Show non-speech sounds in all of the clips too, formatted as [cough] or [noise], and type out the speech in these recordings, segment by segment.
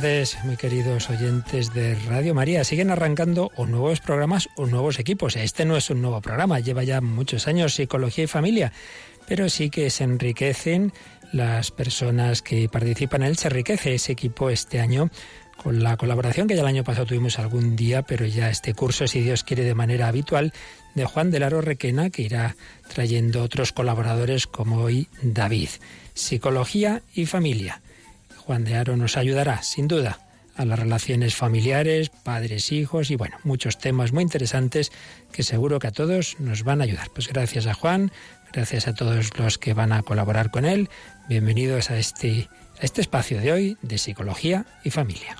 tardes, muy queridos oyentes de Radio María. Siguen arrancando o nuevos programas o nuevos equipos. Este no es un nuevo programa, lleva ya muchos años Psicología y Familia, pero sí que se enriquecen las personas que participan en él. Se enriquece ese equipo este año con la colaboración que ya el año pasado tuvimos algún día, pero ya este curso, si Dios quiere, de manera habitual, de Juan de Laro Requena, que irá trayendo otros colaboradores como hoy David. Psicología y Familia. Juan de Aro nos ayudará, sin duda, a las relaciones familiares, padres, hijos y bueno, muchos temas muy interesantes que seguro que a todos nos van a ayudar. Pues gracias a Juan, gracias a todos los que van a colaborar con él. Bienvenidos a este, a este espacio de hoy de psicología y familia.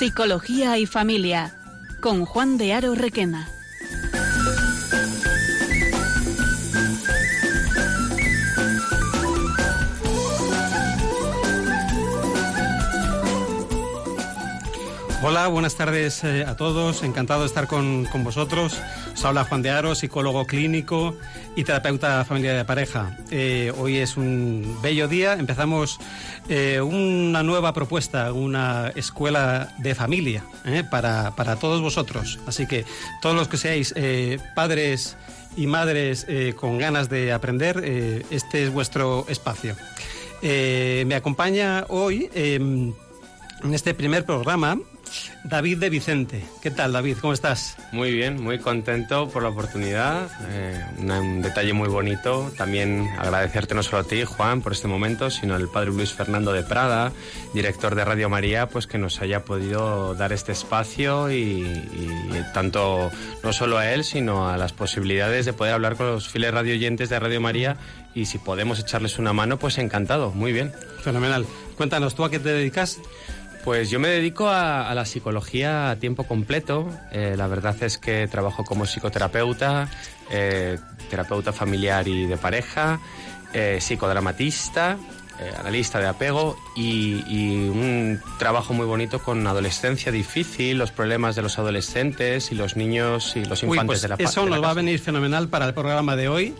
Psicología y Familia, con Juan de Aro Requena. Hola, buenas tardes eh, a todos. Encantado de estar con, con, vosotros. Os habla Juan de Aro, psicólogo clínico y terapeuta familiar de pareja. Eh, hoy es un bello día. Empezamos eh, una nueva propuesta, una escuela de familia eh, para, para, todos vosotros. Así que todos los que seáis padres y madres con ganas de aprender, este es vuestro espacio. me acompaña hoy en este primer programa David de Vicente. ¿Qué tal, David? ¿Cómo estás? Muy bien, muy contento por la oportunidad. Eh, un detalle muy bonito. También agradecerte no solo a ti, Juan, por este momento, sino al padre Luis Fernando de Prada, director de Radio María, pues que nos haya podido dar este espacio y, y tanto no solo a él, sino a las posibilidades de poder hablar con los fieles radio oyentes de Radio María y si podemos echarles una mano, pues encantado. Muy bien. Fenomenal. Cuéntanos, ¿tú a qué te dedicas? Pues yo me dedico a, a la psicología a tiempo completo. Eh, la verdad es que trabajo como psicoterapeuta, eh, terapeuta familiar y de pareja, eh, psicodramatista, analista de apego y, y, un trabajo muy bonito con adolescencia difícil, los problemas de los adolescentes y los niños y los infantes Uy, pues de la Eso de la nos va a venir fenomenal para el programa de hoy.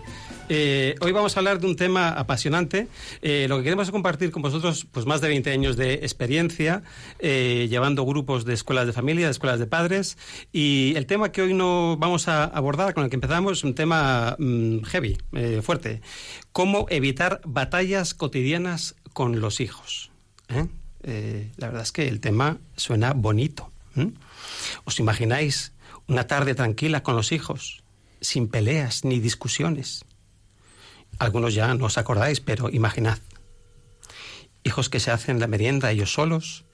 Eh, hoy vamos a hablar de un tema apasionante. Eh, lo que queremos es compartir con vosotros pues, más de 20 años de experiencia eh, llevando grupos de escuelas de familia, de escuelas de padres. Y el tema que hoy no vamos a abordar, con el que empezamos, es un tema mm, heavy, fuerte. Cómo evitar batallas cotidianas con los hijos. la verdad es que el tema suena bonito. ¿Os imagináis una tarde tranquila con los hijos, sin peleas ni discusiones? Algunos ya no os acordáis, pero imaginad. Hijos que se hacen la merienda ellos solos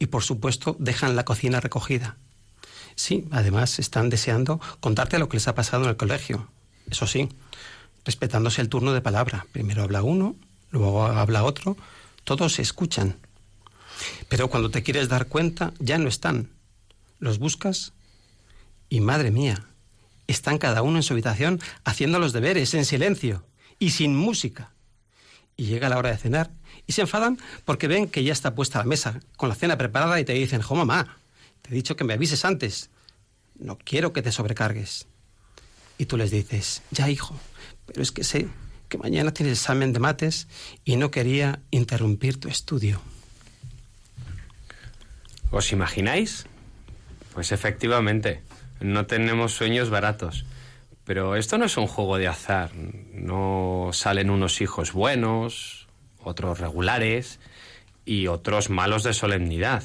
y por supuesto dejan la cocina recogida. Sí, además están deseando contarte lo que les ha pasado en el colegio. Eso sí, respetándose el turno de palabra. Primero habla uno, luego habla otro, todos se escuchan. Pero cuando te quieres dar cuenta, ya no están. Los buscas y madre mía, están cada uno en su habitación haciendo los deberes en silencio y sin música. Y llega la hora de cenar y se enfadan porque ven que ya está puesta la mesa con la cena preparada y te dicen, jo mamá, te he dicho que me avises antes. No quiero que te sobrecargues. Y tú les dices, ya hijo, pero es que sé que mañana tienes examen de mates y no quería interrumpir tu estudio. ¿Os imagináis? Pues efectivamente, no tenemos sueños baratos. Pero esto no es un juego de azar. No salen unos hijos buenos, otros regulares y otros malos de solemnidad.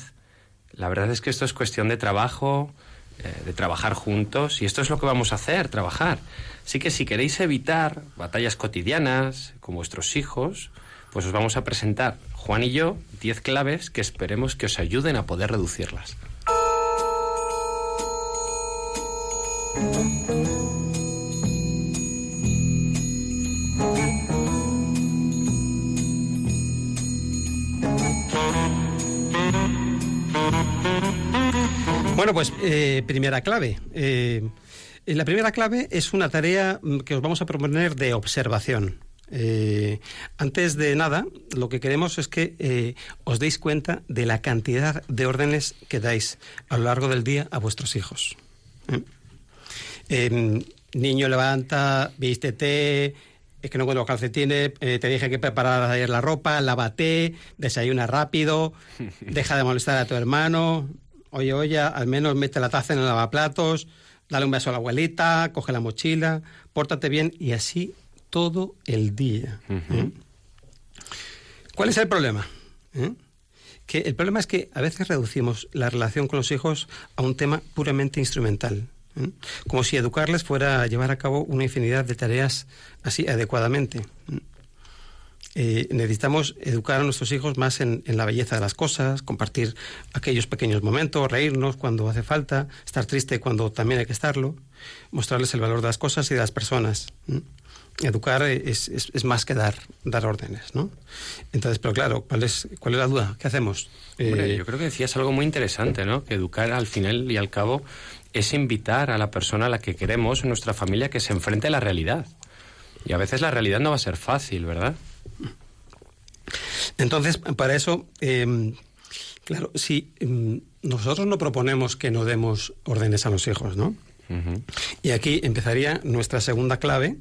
La verdad es que esto es cuestión de trabajo, eh, de trabajar juntos y esto es lo que vamos a hacer, trabajar. Así que si queréis evitar batallas cotidianas con vuestros hijos, pues os vamos a presentar, Juan y yo, 10 claves que esperemos que os ayuden a poder reducirlas. Bueno, pues eh, primera clave. Eh, La primera clave es una tarea mm, que os vamos a proponer de observación. Eh, antes de nada, lo que queremos es que eh, os deis cuenta de la cantidad de órdenes que dais a lo largo del día a vuestros hijos. ¿eh? Eh, niño, levanta, vístete, es que no encuentro calcetines, eh, te dije que prepararas ayer la ropa, lávate, desayuna rápido, [laughs] deja de molestar a tu hermano, oye, oye, al menos mete la taza en el lavaplatos, dale un beso a la abuelita, coge la mochila, pórtate bien y así todo el día. ¿eh? ¿Cuál es el problema? ¿Eh? Que el problema es que a veces reducimos la relación con los hijos a un tema puramente instrumental. ¿eh? Como si educarles fuera a llevar a cabo una infinidad de tareas así adecuadamente. ¿Eh? Necesitamos educar a nuestros hijos más en, en la belleza de las cosas, compartir aquellos pequeños momentos, reírnos cuando hace falta, estar triste cuando también hay que estarlo, mostrarles el valor de las cosas y de las personas. Educar es, es- es más que dar, dar órdenes, ¿no? Entonces, pero claro, ¿cuál es, cuál es la duda? ¿Qué hacemos? Hombre, Eh, yo creo que decías algo muy interesante, ¿no? Que educar al final y al cabo es invitar a la persona a la que queremos, en nuestra familia, que se enfrente a la realidad. Y a veces la realidad no va a ser fácil, ¿verdad? Entonces, para eso, eh, claro, si mm, nosotros no proponemos que no demos órdenes a los hijos, ¿no? Y aquí empezaría nuestra segunda clave.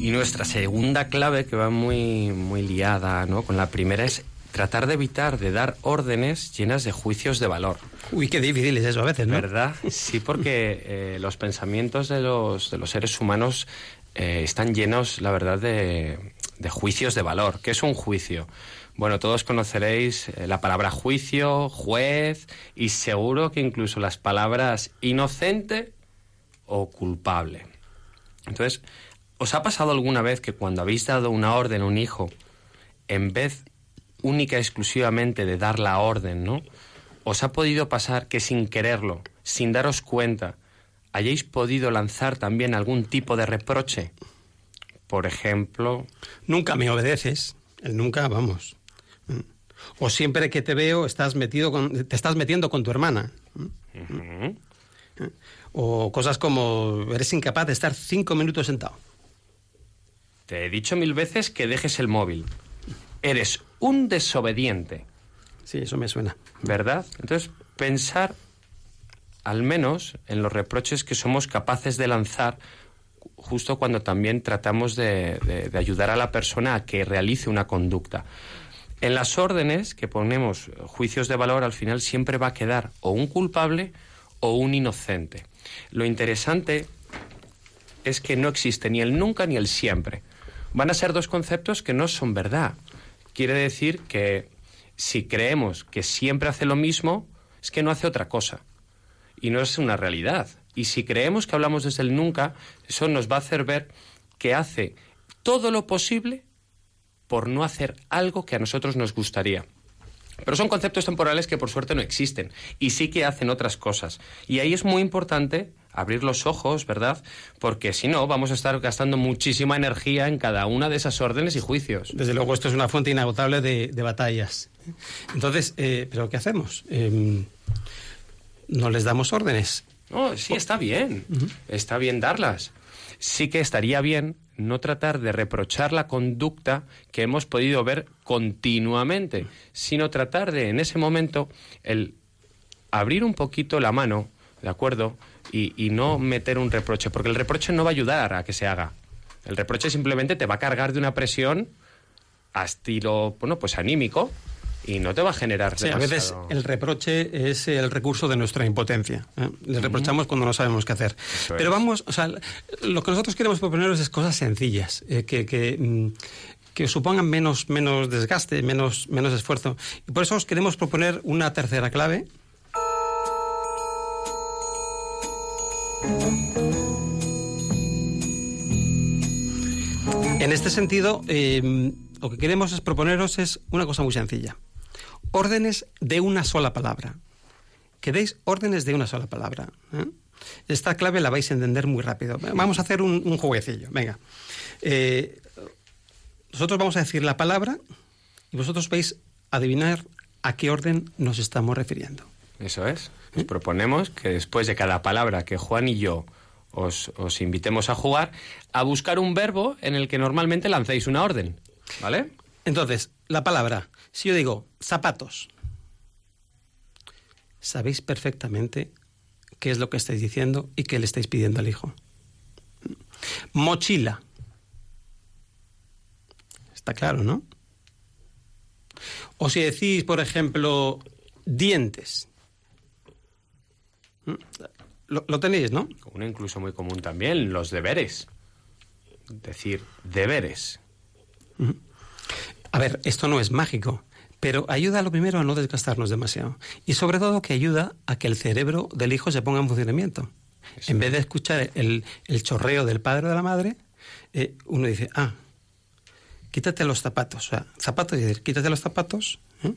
Y nuestra segunda clave, que va muy, muy liada ¿no? con la primera, es tratar de evitar de dar órdenes llenas de juicios de valor. Uy, qué difícil es eso a veces, ¿no? ¿Verdad? Sí, porque eh, los pensamientos de los, de los seres humanos eh, están llenos, la verdad, de, de juicios de valor. ¿Qué es un juicio? Bueno, todos conoceréis eh, la palabra juicio, juez y seguro que incluso las palabras inocente o culpable. Entonces, ¿os ha pasado alguna vez que cuando habéis dado una orden a un hijo, en vez única y exclusivamente de dar la orden, ¿no? ¿Os ha podido pasar que sin quererlo, sin daros cuenta, hayáis podido lanzar también algún tipo de reproche? Por ejemplo, Nunca me obedeces. El nunca, vamos. O siempre que te veo estás metido con, te estás metiendo con tu hermana. O cosas como eres incapaz de estar cinco minutos sentado. te he dicho mil veces que dejes el móvil. Eres un desobediente. Sí, eso me suena. ¿verdad? Entonces, pensar al menos en los reproches que somos capaces de lanzar justo cuando también tratamos de, de- de ayudar a la persona a que realice una conducta. En las órdenes que ponemos juicios de valor, al final siempre va a quedar o un culpable o un inocente. Lo interesante es que no existe ni el nunca ni el siempre. Van a ser dos conceptos que no son verdad. Quiere decir que si creemos que siempre hace lo mismo, es que no hace otra cosa. Y no es una realidad. Y si creemos que hablamos desde el nunca, eso nos va a hacer ver que hace todo lo posible por no hacer algo que a nosotros nos gustaría. Pero son conceptos temporales que por suerte no existen y sí que hacen otras cosas. Y ahí es muy importante abrir los ojos, ¿verdad? Porque si no, vamos a estar gastando muchísima energía en cada una de esas órdenes y juicios. Desde luego, esto es una fuente inagotable de, de batallas. Entonces, eh, ¿pero qué hacemos? Eh, no les damos órdenes. No, sí, está bien. Está bien darlas. Sí que estaría bien no tratar de reprochar la conducta que hemos podido ver continuamente, sino tratar de, en ese momento, el abrir un poquito la mano, ¿de acuerdo? Y, y no meter un reproche, porque el reproche no va a ayudar a que se haga. El reproche simplemente te va a cargar de una presión a estilo, bueno, pues anímico y no te va a generar Sí, a veces el reproche es el recurso de nuestra impotencia. ¿eh? Le reprochamos cuando no sabemos qué hacer. Eso Pero es. vamos, o sea, lo que nosotros queremos proponeros es cosas sencillas, eh, que, que, mm, que supongan menos, menos desgaste, menos, menos esfuerzo. Y por eso os queremos proponer una tercera clave. En este sentido, eh, lo que queremos es proponeros es una cosa muy sencilla. Órdenes de una sola palabra. Que deis órdenes de una sola palabra. ¿eh? Esta clave la vais a entender muy rápido. Vamos a hacer un, un jueguecillo. Venga. Eh, nosotros vamos a decir la palabra y vosotros vais a adivinar a qué orden nos estamos refiriendo. Eso es. Os proponemos que después de cada palabra que Juan y yo os, os invitemos a jugar, a buscar un verbo en el que normalmente lancéis una orden. ¿Vale? Entonces, la palabra, si yo digo zapatos, sabéis perfectamente qué es lo que estáis diciendo y qué le estáis pidiendo al hijo. Mochila. Está claro, ¿no? O si decís, por ejemplo, dientes. Lo, lo tenéis, ¿no? Uno incluso muy común también, los deberes. Decir deberes. A ver, esto no es mágico, pero ayuda lo primero a no desgastarnos demasiado. Y sobre todo que ayuda a que el cerebro del hijo se ponga en funcionamiento. en vez de escuchar el, el chorreo del padre o de la madre, eh, uno dice, ah, quítate los zapatos. O sea, zapatos, y decir, quítate los zapatos, ¿eh?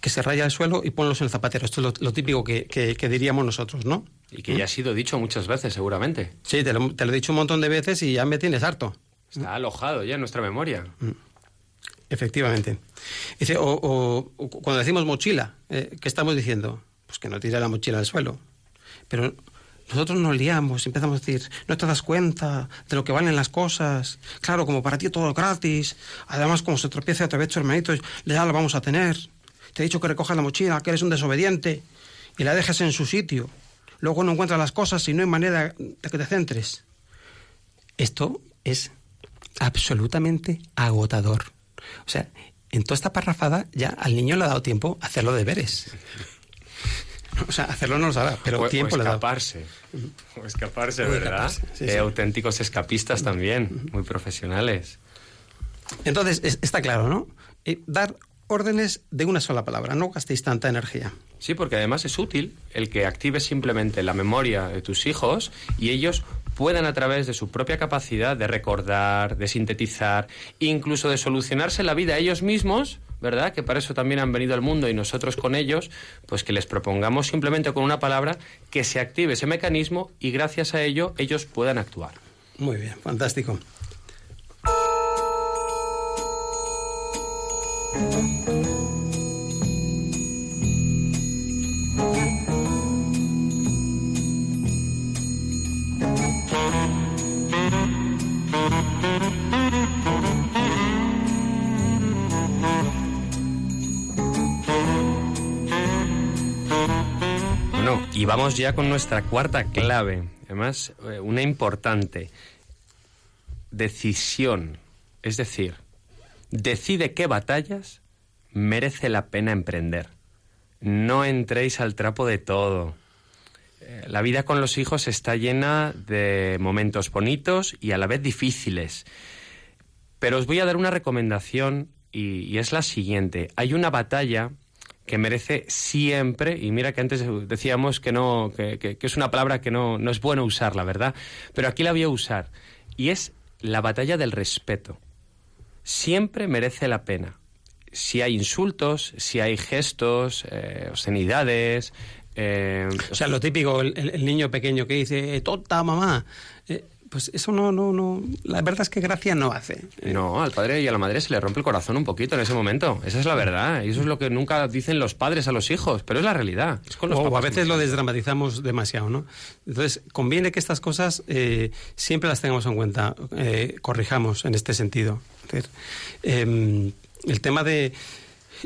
Que se raya el suelo y ponlos en el zapatero. Esto es lo, lo típico que, que- que diríamos nosotros, ¿no? Y que ya ha sido dicho muchas veces, seguramente. Sí, te lo, te lo he dicho un montón de veces y ya me tienes harto. Está alojado ya en nuestra memoria. Efectivamente. Dice, o, o- o cuando decimos mochila, eh, ¿qué estamos diciendo? Pues que no tire la mochila al suelo. Pero nosotros nos liamos y empezamos a decir, no te das cuenta de lo que valen las cosas. Claro, como para ti todo gratis. Además, como se tropieza otra vez tu hermanito, ya lo vamos a tener. Te he dicho que recojas la mochila, que eres un desobediente y la dejes en su sitio. Luego no encuentras las cosas y no hay manera de que te centres. Esto es absolutamente agotador. O sea, en toda esta parrafada ya al niño le ha dado tiempo a hacer los deberes. O sea, hacerlo no lo sabrá, pero o, o tiempo le ha dado. escaparse. O escaparse, O ¿verdad? escaparse, sí, Eh, sí. auténticos escapistas también, muy profesionales. Entonces, es- está claro, ¿no? Eh, dar órdenes de una sola palabra, no gastéis tanta energía. Sí, porque además es útil el que actives simplemente la memoria de tus hijos y ellos puedan a través de su propia capacidad de recordar, de sintetizar, incluso de solucionarse la vida ellos mismos, ¿verdad? Que para eso también han venido al mundo y nosotros con ellos, pues que les propongamos simplemente con una palabra que se active ese mecanismo y gracias a ello ellos puedan actuar. Muy bien, fantástico. Y vamos ya con nuestra cuarta clave, además eh, una importante decisión, es decir, decide qué batallas merece la pena emprender. No entréis al trapo de todo. Eh, La vida con los hijos está llena de momentos bonitos y a la vez difíciles. Pero os voy a dar una recomendación y, es la siguiente. Hay una batalla que merece siempre, y mira que antes decíamos que no, que, que- que es una palabra que no, no es bueno usarla, ¿verdad? Pero aquí la voy a usar. Y es la batalla del respeto. Siempre merece la pena. Si hay insultos, si hay gestos, eh, obscenidades, eh, O sea, lo típico, el, niño pequeño que dice, "Eh, tonta mamá. Eh, pues eso no, no, no. La verdad es que gracia no hace. Eh, No, al padre y a la madre se le rompe el corazón un poquito en ese momento. Esa es la verdad. Y eso es lo que nunca dicen los padres a los hijos. Pero es la realidad. Es con los a veces lo desdramatizamos demasiado, ¿no? Entonces, conviene que estas cosas eh, siempre las tengamos en cuenta, eh, corrijamos en este sentido. Es decir, eh, el tema de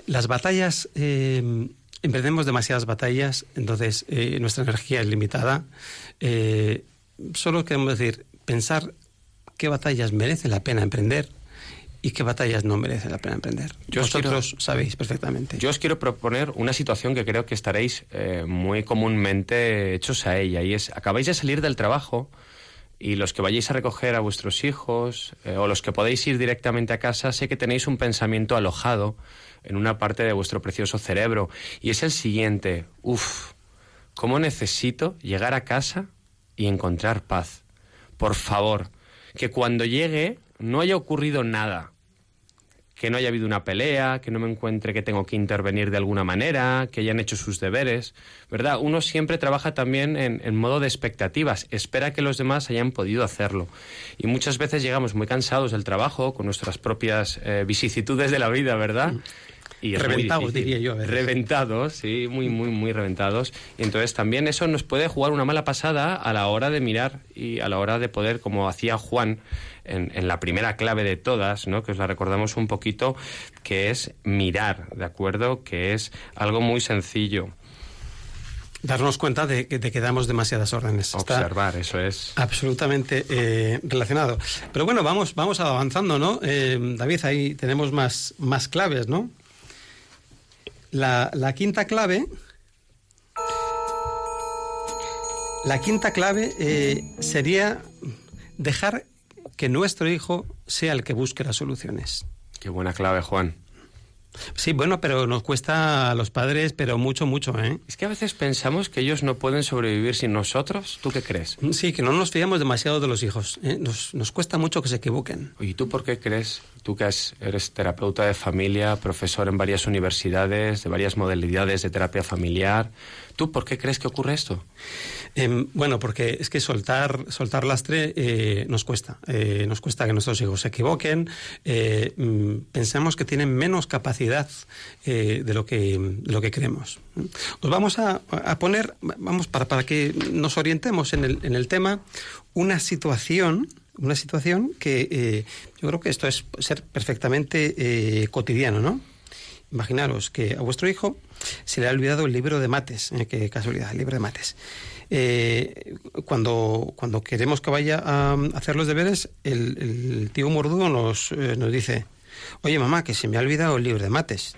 las batallas, eh, emprendemos demasiadas batallas, entonces eh, nuestra energía es limitada. Solo queremos decir, pensar qué batallas merece la pena emprender y qué batallas no merece la pena emprender. Yo Vosotros sabéis perfectamente. Yo os quiero proponer una situación que creo que estaréis eh, muy comúnmente hechos a ella. Y es, acabáis de salir del trabajo y los que vayáis a recoger a vuestros hijos eh, o los que podéis ir directamente a casa, sé que tenéis un pensamiento alojado en una parte de vuestro precioso cerebro. Y es el siguiente. Uf, ¿cómo necesito llegar a casa y encontrar paz? Por favor, que cuando llegue no haya ocurrido nada que no haya habido una pelea, que no me encuentre que tengo que intervenir de alguna manera, que hayan hecho sus deberes, ¿verdad? Uno siempre trabaja también en, modo de expectativas, espera que los demás hayan podido hacerlo. Y muchas veces llegamos muy cansados del trabajo, con nuestras propias eh, vicisitudes de la vida, ¿verdad? Y reventados, diría yo. Reventados, sí, muy, muy, muy reventados. Y entonces también eso nos puede jugar una mala pasada a la hora de mirar y a la hora de poder, como hacía Juan en, en la primera clave de todas, ¿no? que os la recordamos un poquito, que es mirar, ¿de acuerdo? Que es algo muy sencillo darnos cuenta de, que damos demasiadas órdenes. Observar, eso es. Absolutamente eh, relacionado. Pero bueno, vamos, vamos avanzando, ¿no? Eh, David, ahí tenemos más, más claves, ¿no? La, quinta clave. La quinta clave eh, sería dejar que nuestro hijo sea el que busque las soluciones. Qué buena clave, Juan. Sí, bueno, pero nos cuesta a los padres, pero mucho, mucho, ¿eh? Es que a veces pensamos que ellos no pueden sobrevivir sin nosotros. ¿Tú qué crees? Sí, que no nos fiamos demasiado de los hijos. ¿eh? Nos, nos cuesta mucho que se equivoquen. ¿Y tú por qué crees? Tú que eres terapeuta de familia, profesor en varias universidades, de varias modalidades de terapia familiar, ¿Tú por qué crees que ocurre esto? Em, bueno, porque es que soltar, soltar lastre eh, nos cuesta. Eh, nos cuesta que nuestros hijos se equivoquen. Eh, mm, pensamos que tienen menos capacidad de, lo que, lo que creemos. Os vamos a, poner, vamos, para, para que nos orientemos en el, en el tema, una situación una situación que yo creo que esto es ser perfectamente cotidiano, ¿no? Imaginaros que a vuestro hijo se le ha olvidado el libro de mates. Eh, qué casualidad, el libro de mates. Eh, cuando, cuando queremos que vaya a hacer los deberes, el, tío mordudo nos, eh, nos dice, oye mamá, que se me ha olvidado el libro de mates.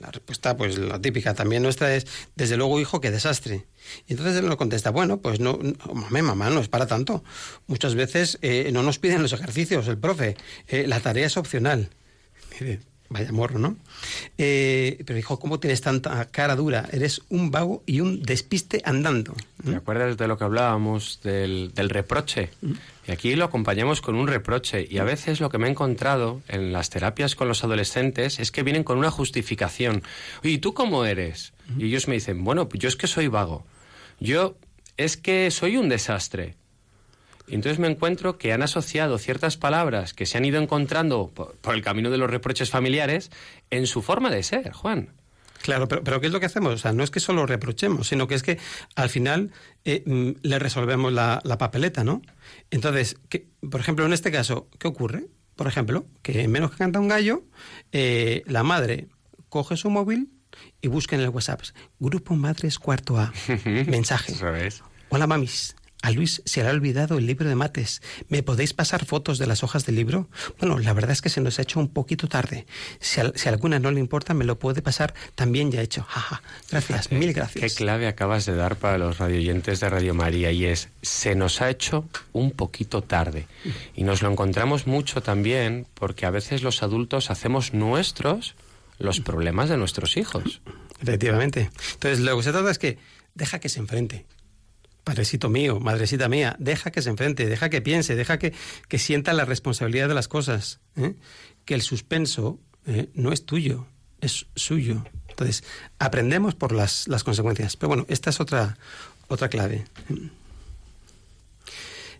La respuesta, pues la típica también nuestra es, desde luego, hijo, qué desastre. Y entonces él nos contesta, bueno, pues no, mamá, mamá, no es para tanto. Muchas veces no nos piden los ejercicios, el profe, la tarea es opcional. Vaya morro, ¿no? Eh, pero dijo, ¿cómo tienes tanta cara dura? Eres un vago y un despiste andando. ¿Te acuerdas de lo que hablábamos del, reproche? Y aquí lo acompañamos con un reproche. Y a veces lo que me he encontrado en las terapias con los adolescentes es que vienen con una justificación. ¿y tú cómo eres? Y ellos me dicen, bueno, pues yo es que soy vago. Yo es que soy un desastre. Entonces me encuentro que han asociado ciertas palabras que se han ido encontrando por, el camino de los reproches familiares en su forma de ser, Juan. Claro, pero, ¿qué es lo que hacemos? O sea, no es que solo reprochemos, sino que es que al final eh, mm, le resolvemos la, papeleta, ¿no? Entonces, por ejemplo, en este caso, ¿qué ocurre? Por ejemplo, que menos que canta un gallo, eh, la madre coge su móvil y busca en el WhatsApp, Grupo Madres Cuarto A, [laughs] mensaje. Hola mamis, a Luis se le ha olvidado el libro de mates. ¿Me podéis pasar fotos de las hojas del libro? Bueno, la verdad es que se nos ha hecho un poquito tarde. Si a, alguna no le importa, me lo puede pasar también ya hecho. Jaja. Gracias, mil gracias. Qué clave acabas de dar para los radioyentes de Radio María y es, se nos ha hecho un poquito tarde. Y nos lo encontramos mucho también porque a veces los adultos hacemos nuestros los problemas de nuestros hijos. Efectivamente. Entonces, lo que se trata es que deja que se enfrente Padrecito mío, madrecita mía, deja que se enfrente, deja que piense, deja que, que sienta la responsabilidad de las cosas. ¿eh? Que el suspenso ¿eh? no es tuyo, es suyo. Entonces, aprendemos por las, las, consecuencias. Pero bueno, esta es otra, otra clave.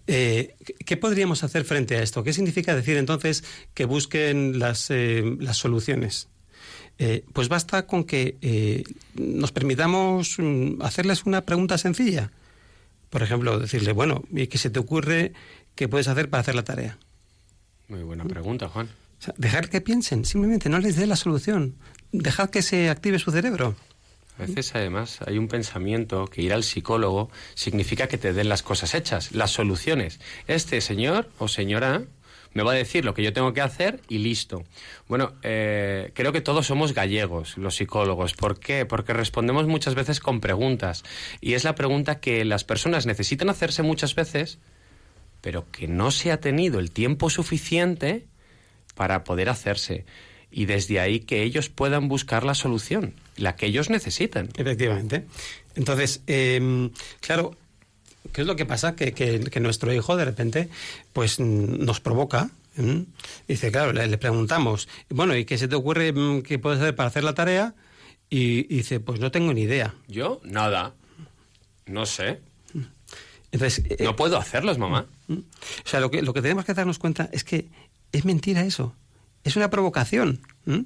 Eh, ¿Qué podríamos hacer frente a esto? ¿Qué significa decir entonces que busquen las, las soluciones? Pues basta con que nos permitamos mm, hacerles una pregunta sencilla. Por ejemplo, decirle, bueno, ¿y qué se te ocurre que puedes hacer para hacer la tarea? Muy buena pregunta, Juan. dejar que piensen, simplemente no les dé la solución. Dejar que se active su cerebro. A veces, además, hay un pensamiento que ir al psicólogo significa que te den las cosas hechas, las soluciones. Este señor o señora me va a decir lo que yo tengo que hacer y listo. Bueno, eh, creo que todos somos gallegos, los psicólogos. ¿Por qué? Porque respondemos muchas veces con preguntas. Y es la pregunta que las personas necesitan hacerse muchas veces, pero que no se ha tenido el tiempo suficiente para poder hacerse. Y desde ahí que ellos puedan buscar la solución, la que ellos necesitan. Efectivamente. Entonces, em, claro, ¿Qué es lo que pasa? Que, que, nuestro hijo de repente pues nos provoca ¿Mm? Dice, claro, le, le preguntamos, bueno, ¿y qué se te ocurre que puedes hacer para hacer la tarea? Y, y dice, pues no tengo ni idea. Yo, nada. No sé. Entonces, eh, No puedo hacerlos, mamá. O sea, lo que, lo que tenemos que darnos cuenta es que es mentira eso. Es una provocación ¿m?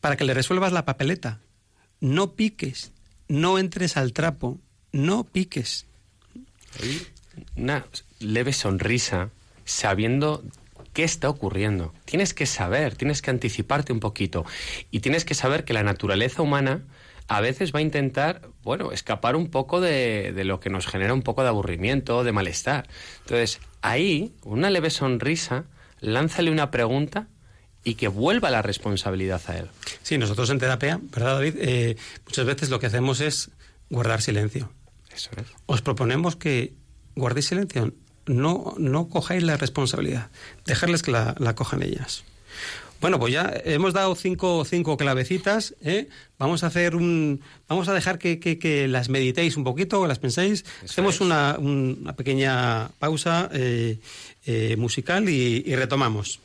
para que le resuelvas la papeleta. No piques, no entres al trapo, no piques. Una leve sonrisa, sabiendo qué está ocurriendo. Tienes que saber, tienes que anticiparte un poquito. Y tienes que saber que la naturaleza humana a veces va a intentar, bueno, escapar un poco de, de lo que nos genera un poco de aburrimiento, de malestar. Entonces, ahí, una leve sonrisa, lánzale una pregunta y que vuelva la responsabilidad a él. Sí, nosotros en terapia, ¿verdad, David? Eh, muchas veces lo que hacemos es guardar silencio. Eso es. Os proponemos que guardéis silencio. No, no cojáis la responsabilidad. Dejarles que la, la cojan ellas. Bueno, pues ya hemos dado cinco, cinco clavecitas. ¿eh? Vamos a hacer un, vamos a dejar que, que- que las meditéis un poquito, que las penséis. Eso Hacemos una, un- una pequeña pausa eh, eh, musical y, y retomamos.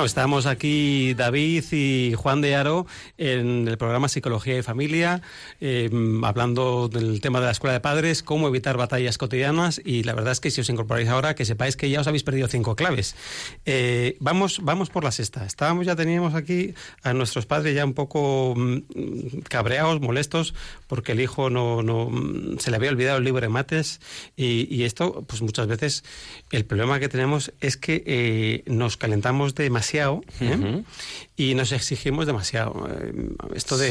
Bueno, estamos aquí David y Juan de Aro en el programa Psicología y Familia, eh, hablando del tema de la escuela de padres, cómo evitar batallas cotidianas y la verdad es que si os incorporáis ahora, que sepáis que ya os habéis perdido cinco claves. Eh, vamos, vamos por la sexta. Estábamos ya teníamos aquí a nuestros padres ya un poco mm, cabreados, molestos, porque el hijo no, no se le había olvidado el libro de mates y, y esto, pues muchas veces el problema que tenemos es que eh, nos calentamos demasiado demasiado ¿eh? Y nos exigimos demasiado. Eh, Esto de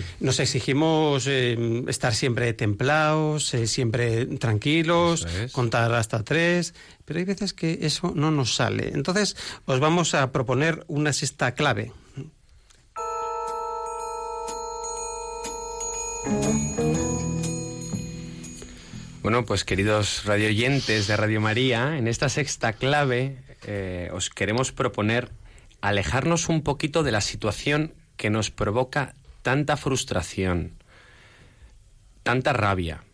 Sí. nos exigimos eh, estar siempre templados, eh, siempre tranquilos, es. contar hasta tres, pero hay veces que eso no nos sale. Entonces os vamos a proponer una sexta clave. Bueno, pues queridos radioyentes de Radio María, en esta sexta clave eh, os queremos proponer alejarnos un poquito de la situación que nos provoca tanta frustración, tanta rabia,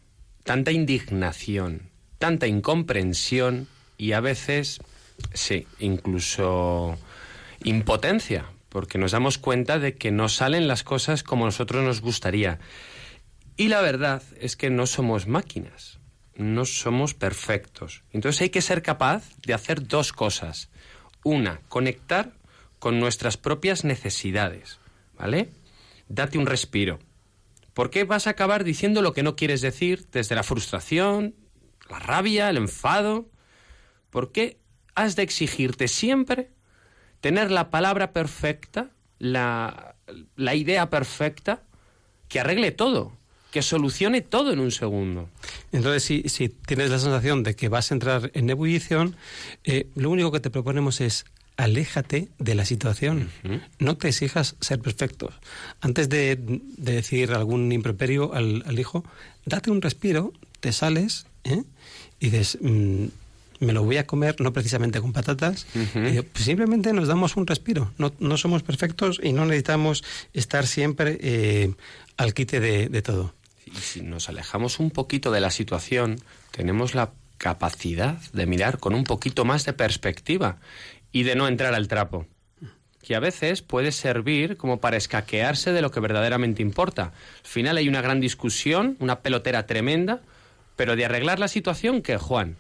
tanta indignación, tanta incomprensión y a veces, sí, incluso impotencia, porque nos damos cuenta de que no salen las cosas como nosotros nos gustaría. Y la verdad es que no somos máquinas, no somos perfectos. Entonces hay que ser capaz de hacer dos cosas. Una, conectar con nuestras propias necesidades, ¿vale? Date un respiro. ¿Por qué vas a acabar diciendo lo que no quieres decir desde la frustración, la rabia, el enfado? ¿Por qué has de exigirte siempre tener la palabra perfecta, la, la idea perfecta, que arregle todo, que solucione todo en un segundo? Entonces, si, si tienes la sensación de que vas a entrar en ebullición, eh, lo único que te proponemos es aléjate de la situación. No te exijas ser perfecto. Antes de, de decir algún improperio al, al hijo, date un respiro, te sales ¿eh? y dices, mm, me lo voy a comer, no precisamente con patatas. Y, pues, simplemente nos damos un respiro. No, no somos perfectos y no necesitamos estar siempre eh, al quite de, de todo. Y si nos alejamos un poquito de la situación, tenemos la capacidad de mirar con un poquito más de perspectiva y de no entrar al trapo, que a veces puede servir como para escaquearse de lo que verdaderamente importa. Al final hay una gran discusión, una pelotera tremenda, pero de arreglar la situación, ¿qué, Juan?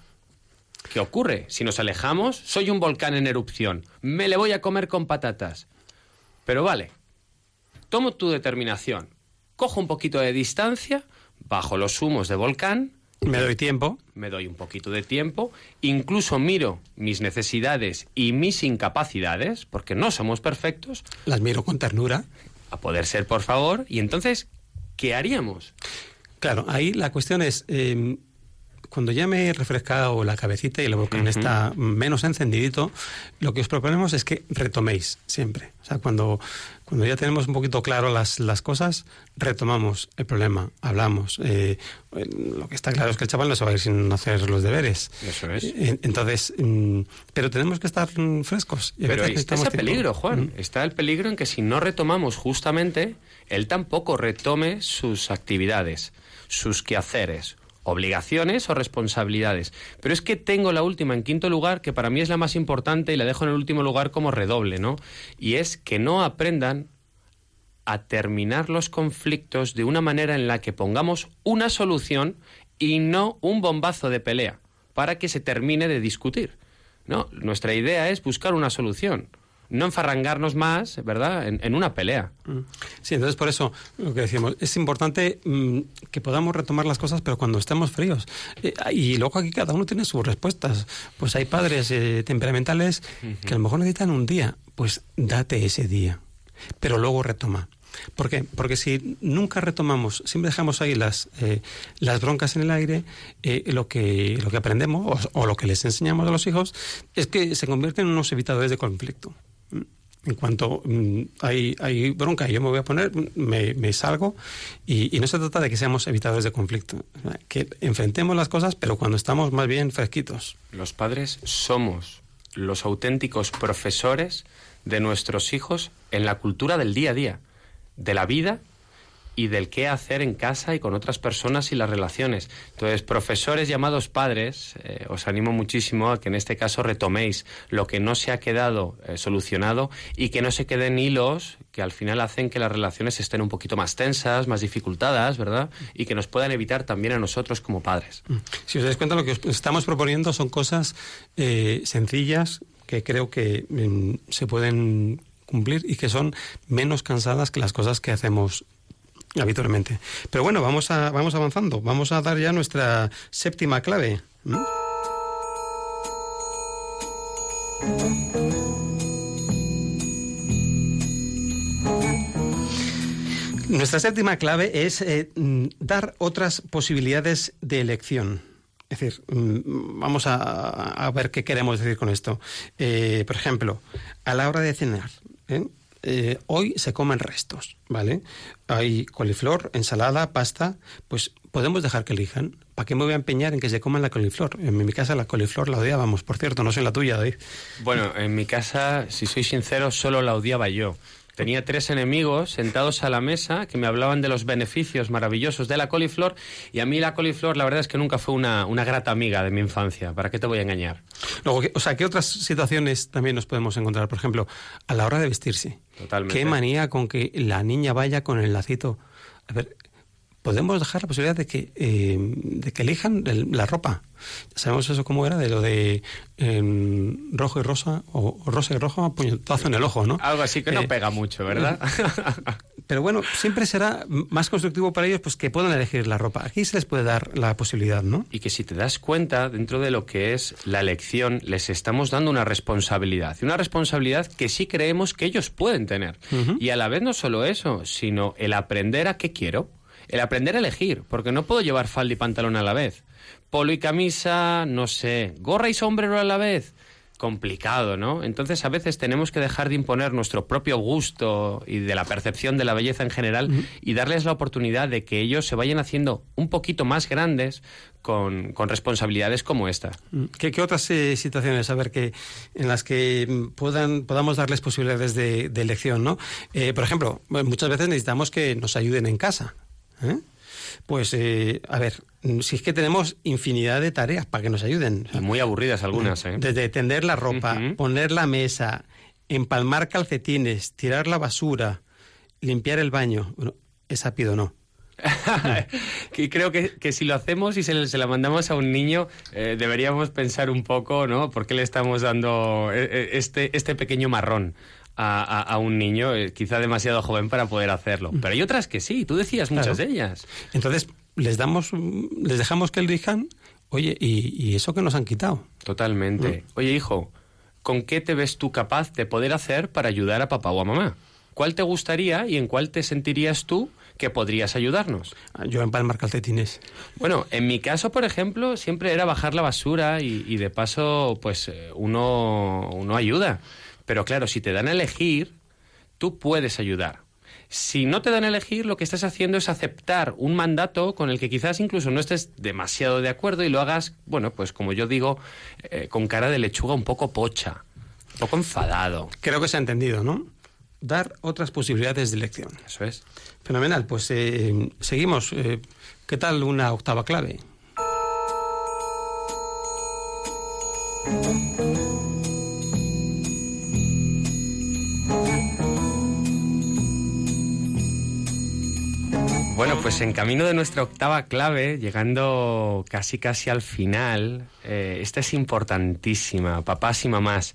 ¿Qué ocurre? Si nos alejamos, soy un volcán en erupción, me le voy a comer con patatas. Pero vale, tomo tu determinación, cojo un poquito de distancia, bajo los humos de volcán, Me doy tiempo. me doy un poquito de tiempo, incluso miro mis necesidades y mis incapacidades, porque no somos perfectos, Las miro con ternura. a poder ser, por favor, y entonces, ¿qué haríamos? Claro, ahí la cuestión es, eh, cuando ya me he refrescado la cabecita y el volcán Ujú. está menos encendidito, lo que os proponemos es que retoméis siempre. O sea, cuando, cuando ya tenemos un poquito claro las, las cosas, retomamos el problema, hablamos. Eh, lo que está claro es que el chaval no se va a ir sin hacer los deberes. Eso es. Entonces, mm, pero tenemos que estar mm, frescos. y a Pero veces está ese peligro, Juan. Mm. Está el peligro en que si no retomamos justamente, él tampoco retome sus actividades, sus quehaceres, obligaciones o responsabilidades. Pero es que tengo la última en quinto lugar, que para mí es la más importante y la dejo en el último lugar como redoble, ¿no? Y es que no aprendan a terminar los conflictos de una manera en la que pongamos una solución y no un bombazo de pelea para que se termine de discutir. No, nuestra idea es buscar una solución, no enfarrangarnos más, ¿verdad?, en, una pelea. Mm. Sí, entonces por eso lo que decíamos, es importante mm, que podamos retomar las cosas, pero cuando estemos fríos. Eh, y luego aquí cada uno tiene sus respuestas. Pues hay padres eh, temperamentales que a lo mejor necesitan un día, pues date ese día, pero luego retoma. ¿Por qué? Porque si nunca retomamos, siempre dejamos ahí las, eh, las broncas en el aire, eh, lo, que, lo que aprendemos o lo que les enseñamos a los hijos es que se convierten en unos evitadores de conflicto. En cuanto mm, hay, hay bronca y yo me voy a poner, me, salgo y, y no se trata de que seamos evitadores de conflicto, que enfrentemos las cosas pero cuando estamos más bien fresquitos. Los padres somos los auténticos profesores de nuestros hijos en la cultura del día a día, de la vida y del qué hacer en casa y con otras personas y las relaciones. Entonces, profesores llamados padres, eh, os animo muchísimo a que en este caso retoméis lo que no se ha quedado eh, solucionado y que no se queden hilos que al final hacen que las relaciones estén un poquito más tensas, más dificultadas, ¿verdad? Y que nos puedan evitar también a nosotros como padres. Si os dais cuenta, lo que os estamos proponiendo son cosas eh, sencillas que creo que mm, se pueden cumplir y que son menos cansadas que las cosas que hacemos Habitualmente. Pero bueno, vamos, a, vamos avanzando. Vamos a dar ya nuestra séptima clave. Nuestra séptima clave es eh, mm, dar otras posibilidades de elección. Es decir, mm, vamos a, a ver qué queremos decir con esto. Eh, por ejemplo, a la hora de cenar. ¿eh? Eh, hoy se comen restos, ¿vale? Hay coliflor, ensalada, pasta, pues podemos dejar que elijan. ¿Para qué me voy a empeñar en que se coman la coliflor? En mi casa la coliflor la odiábamos, por cierto, no en la tuya, David. Bueno, en mi casa, si soy sincero, solo la odiaba yo. Tenía tres enemigos sentados a la mesa que me hablaban de los beneficios maravillosos de la coliflor y a mí la coliflor la verdad es que nunca fue una, una grata amiga de mi infancia. ¿Para qué te voy a engañar? Luego, ¿qué- o sea, ¿qué otras situaciones también nos podemos encontrar? Por ejemplo, a la hora de vestirse. Totalmente. Qué manía con que la niña vaya con el lacito. A ver, podemos dejar la posibilidad de que, eh, de que elijan el- la ropa. ¿Sabemos eso cómo era? De lo de eh, rojo y rosa, o, o rosa y roja, puñetazo en el ojo, ¿no? Algo así que no Eh, pega mucho, ¿verdad? [laughs] Pero bueno, siempre será más constructivo para ellos pues que puedan elegir la ropa. Aquí se les puede dar la posibilidad, ¿no? y que si te das cuenta, dentro de lo que es la elección, les estamos dando una responsabilidad. Una responsabilidad que sí creemos que ellos pueden tener. Y a la vez no solo eso, sino el aprender a qué quiero. El aprender a elegir, porque no puedo llevar falda y pantalón a la vez. Polo y camisa, no sé. Gorra y sombrero a la vez. Complicado, ¿no? Entonces a veces tenemos que dejar de imponer nuestro propio gusto y de la percepción de la belleza en general y darles la oportunidad de que ellos se vayan haciendo un poquito más grandes con, con responsabilidades como esta. ¿Qué, qué otras eh, situaciones, a ver, que, en las que mm, puedan, podamos darles posibilidades de, de elección, ¿no? Eh, por ejemplo, muchas veces necesitamos que nos ayuden en casa. ¿Eh? Pues, eh, a ver, si es que tenemos infinidad de tareas para que nos ayuden. O sea, Y muy aburridas algunas, ¿eh? Desde tender la ropa, poner la mesa, empalmar calcetines, tirar la basura, limpiar el baño. Bueno, es rápido, ¿no? [laughs] y creo que, que si lo hacemos y se, la mandamos a un niño, eh, deberíamos pensar un poco, ¿no? ¿Por qué le estamos dando eh, este, este pequeño marrón a, a- a un niño, eh, quizá demasiado joven para poder hacerlo? Pero hay otras que sí, tú decías muchas Claro. de ellas. Entonces, les damos, mm, les dejamos que elijan, oye, y, y eso que nos han quitado. Totalmente. Oye, hijo, ¿con qué te ves tú capaz de poder hacer para ayudar a papá o a mamá? ¿Cuál te gustaría y en cuál te sentirías tú que podrías ayudarnos? Ah, Yo empalmar calcetines. Bueno, en mi caso, por ejemplo, siempre era bajar la basura y, y de paso, pues eh, uno, uno ayuda. Pero claro, si te dan a elegir, tú puedes ayudar. Si no te dan a elegir, lo que estás haciendo es aceptar un mandato con el que quizás incluso no estés demasiado de acuerdo y lo hagas, bueno, pues como yo digo, eh, con cara de lechuga un poco pocha, un poco enfadado. Creo que se ha entendido, ¿no? Dar otras posibilidades de elección. Eso es. Fenomenal, pues eh, seguimos. Eh, ¿Qué tal una octava clave? Bueno, pues en camino de nuestra octava clave, llegando casi casi al final, eh, esta es importantísima, papás y mamás.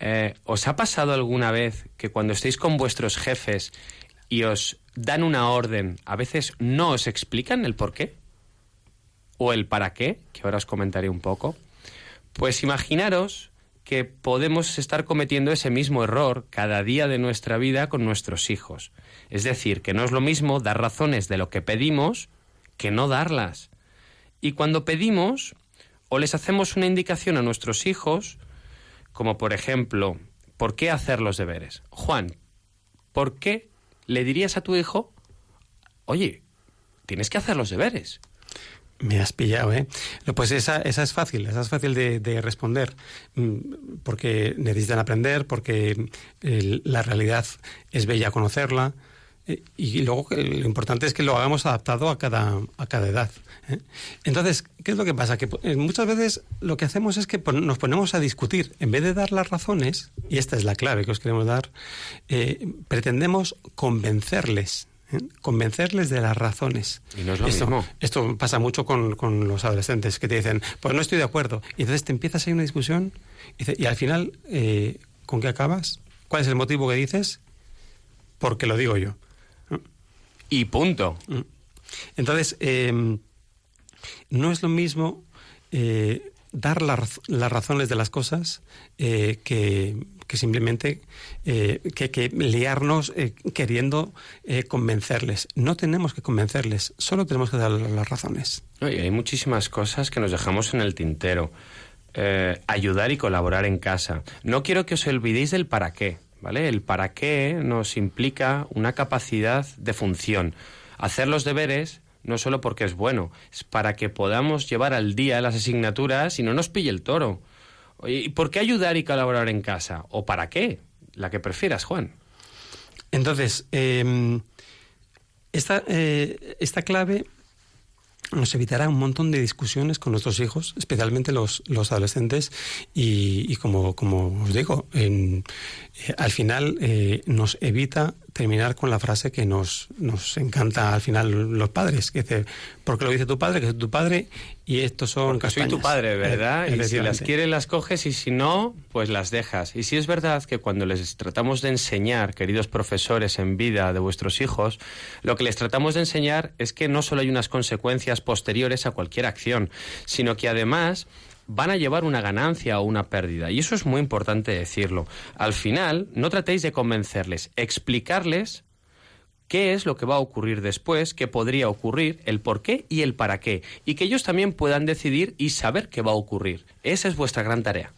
Eh, ¿Os ha pasado alguna vez que cuando estéis con vuestros jefes y os dan una orden, a veces no os explican el por qué? ¿O el para qué? Que ahora os comentaré un poco. Pues imaginaros que podemos estar cometiendo ese mismo error cada día de nuestra vida con nuestros hijos. Es decir, que no es lo mismo dar razones de lo que pedimos que no darlas. Y cuando pedimos o les hacemos una indicación a nuestros hijos, como por ejemplo, ¿por qué hacer los deberes? Juan, ¿por qué le dirías a tu hijo, oye, tienes que hacer los deberes? Me has pillado, ¿eh? Pues esa, esa es fácil, esa es fácil de, de responder, mm, porque necesitan aprender, porque la realidad es bella conocerla, eh, y luego lo importante es que lo hagamos adaptado a cada, a cada edad. ¿eh? Entonces, ¿qué es lo que pasa? Que eh, muchas veces lo que hacemos es que pon- nos ponemos a discutir, en vez de dar las razones, y esta es la clave que os queremos dar, eh, pretendemos convencerles. ¿eh? Convencerles de las razones. Y no es lo esto, mismo. Esto pasa mucho con, con los adolescentes que te dicen, pues no estoy de acuerdo. Y entonces te empiezas ahí una discusión y, y al final, eh, ¿con qué acabas? ¿Cuál es el motivo que dices? Porque lo digo yo. Y punto. Entonces, eh, no es lo mismo eh, dar la las razones de las cosas eh, que, que simplemente eh, que, que liarnos eh, queriendo convencerles. No tenemos que convencerles, solo tenemos que darles las razones. Y hay muchísimas cosas que nos dejamos en el tintero. Ayudar y colaborar en casa. No quiero que os olvidéis del para qué, ¿vale? El para qué nos implica una capacidad de función. Hacer los deberes no solo porque es bueno, es para que podamos llevar al día las asignaturas y no nos pille el toro. ¿y por qué ayudar y colaborar en casa? ¿O para qué? La que prefieras, Juan. Entonces, eh, esta, eh, esta clave nos evitará un montón de discusiones con nuestros hijos, especialmente los, los adolescentes, y, y como, como os digo, en- eh, al final eh, nos evita terminar con la frase que nos, nos encanta al final los padres, que dice, porque lo dice tu padre, que es tu padre, y estos son Porque soy tu castañas". padre, ¿verdad? Y si las quieres las coges y si no, pues las dejas. Y si es verdad que cuando les tratamos de enseñar, queridos profesores en vida de vuestros hijos, lo que les tratamos de enseñar es que no solo hay unas consecuencias posteriores a cualquier acción, sino que además van a llevar una ganancia o una pérdida. Y eso es muy importante decirlo. Al final, no tratéis de convencerles, explicarles qué es lo que va a ocurrir después, qué podría ocurrir, el por qué y el para qué, y que ellos también puedan decidir y saber qué va a ocurrir. Esa es vuestra gran tarea.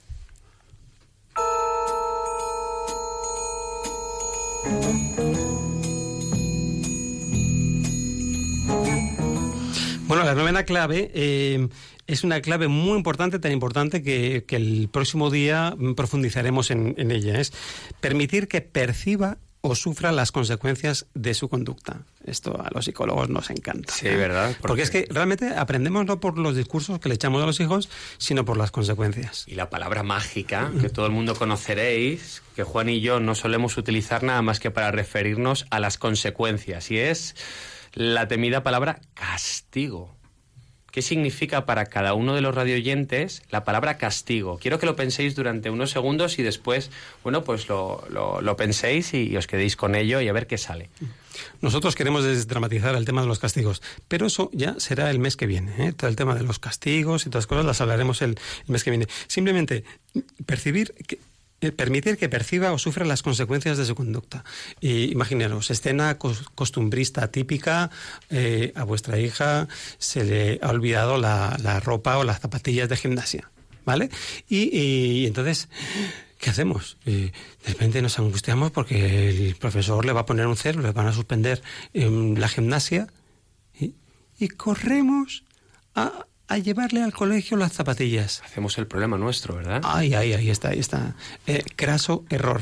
Bueno, la novena clave eh, es una clave muy importante, tan importante que, que el próximo día profundizaremos en, en ella. Es permitir que perciba o sufra las consecuencias de su conducta. Esto a los psicólogos nos encanta. Sí, ¿verdad? Porque, Porque- es que realmente aprendemos no por los discursos que le echamos a los hijos, sino por las consecuencias. Y la palabra mágica, que todo el mundo conoceréis, que Juan y yo no solemos utilizar nada más que para referirnos a las consecuencias, y es la temida palabra castigo. ¿Qué significa para cada uno de los radioyentes la palabra castigo? Quiero que lo penséis durante unos segundos y después, bueno, pues lo, penséis y os quedéis con ello y a ver qué sale. Nosotros queremos desdramatizar el tema de los castigos, pero eso ya será el mes que viene. ¿eh? Todo el tema de los castigos y todas las cosas las hablaremos el, el mes que viene. Simplemente percibir que, permitir que perciba o sufra las consecuencias de su conducta. Y imaginaros, escena cos- costumbrista típica, eh, a vuestra hija se le ha olvidado la, ropa o las zapatillas de gimnasia, ¿vale? Y, y entonces, ¿qué hacemos? Eh, de repente nos angustiamos porque el profesor le va a poner un cero, le van a suspender em, la gimnasia y, y corremos a, a llevarle al colegio las zapatillas. Hacemos el problema nuestro, ¿verdad? Ay, ay, ahí está, ahí está. Eh, craso error.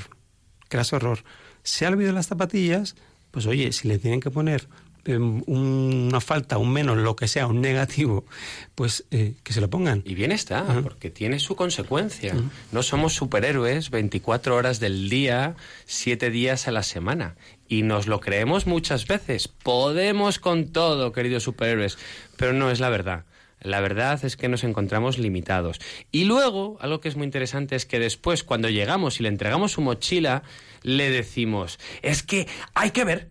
Craso error. Se ha olvidado las zapatillas, pues oye, si le tienen que poner eh, una falta, un menos, lo que sea, un negativo, pues eh, que se lo pongan. Y bien está, porque tiene su consecuencia. No somos superhéroes 24 horas del día, 7 días a la semana. Y nos lo creemos muchas veces. Podemos con todo, queridos superhéroes. Pero no es la verdad. La verdad es que nos encontramos limitados. Y luego, algo que es muy interesante es que después, cuando llegamos y le entregamos su mochila, le decimos, es que hay que ver,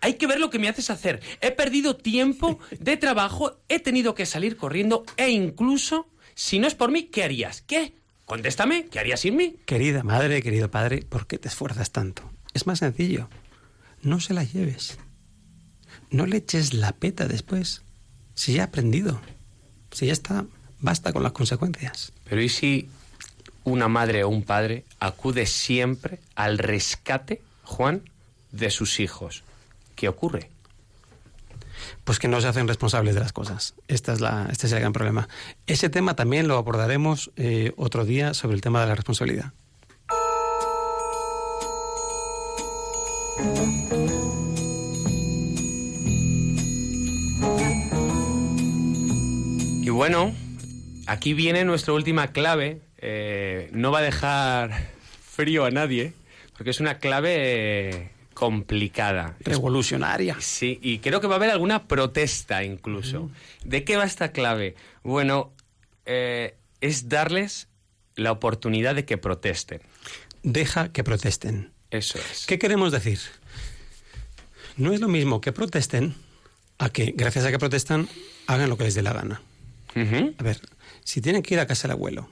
hay que ver lo que me haces hacer. He perdido tiempo de trabajo, he tenido que salir corriendo e incluso, si no es por mí, ¿qué harías? ¿Qué? Contéstame, ¿qué harías sin mí? Querida madre, querido padre, ¿por qué te esfuerzas tanto? Es más sencillo. No se la lleves. No le eches la peta después. Si ya ha aprendido. Si ya está, basta con las consecuencias. Pero ¿y si una madre o un padre acude siempre al rescate, Juan, de sus hijos? ¿Qué ocurre? Pues que no se hacen responsables de las cosas. Esta es la, este es el gran problema. Ese tema también lo abordaremos eh, otro día sobre el tema de la responsabilidad. Bueno, aquí viene nuestra última clave. Eh, no va a dejar [laughs] frío a nadie, porque es una clave eh, complicada. Revolucionaria. Sí, y creo que va a haber alguna protesta incluso. ¿De qué va esta clave? Bueno, eh, es darles la oportunidad de que protesten. Deja que protesten. Eso es. ¿Qué queremos decir? No es lo mismo que protesten a que, gracias a que protestan, hagan lo que les dé la gana. A ver, si tienen que ir a casa del abuelo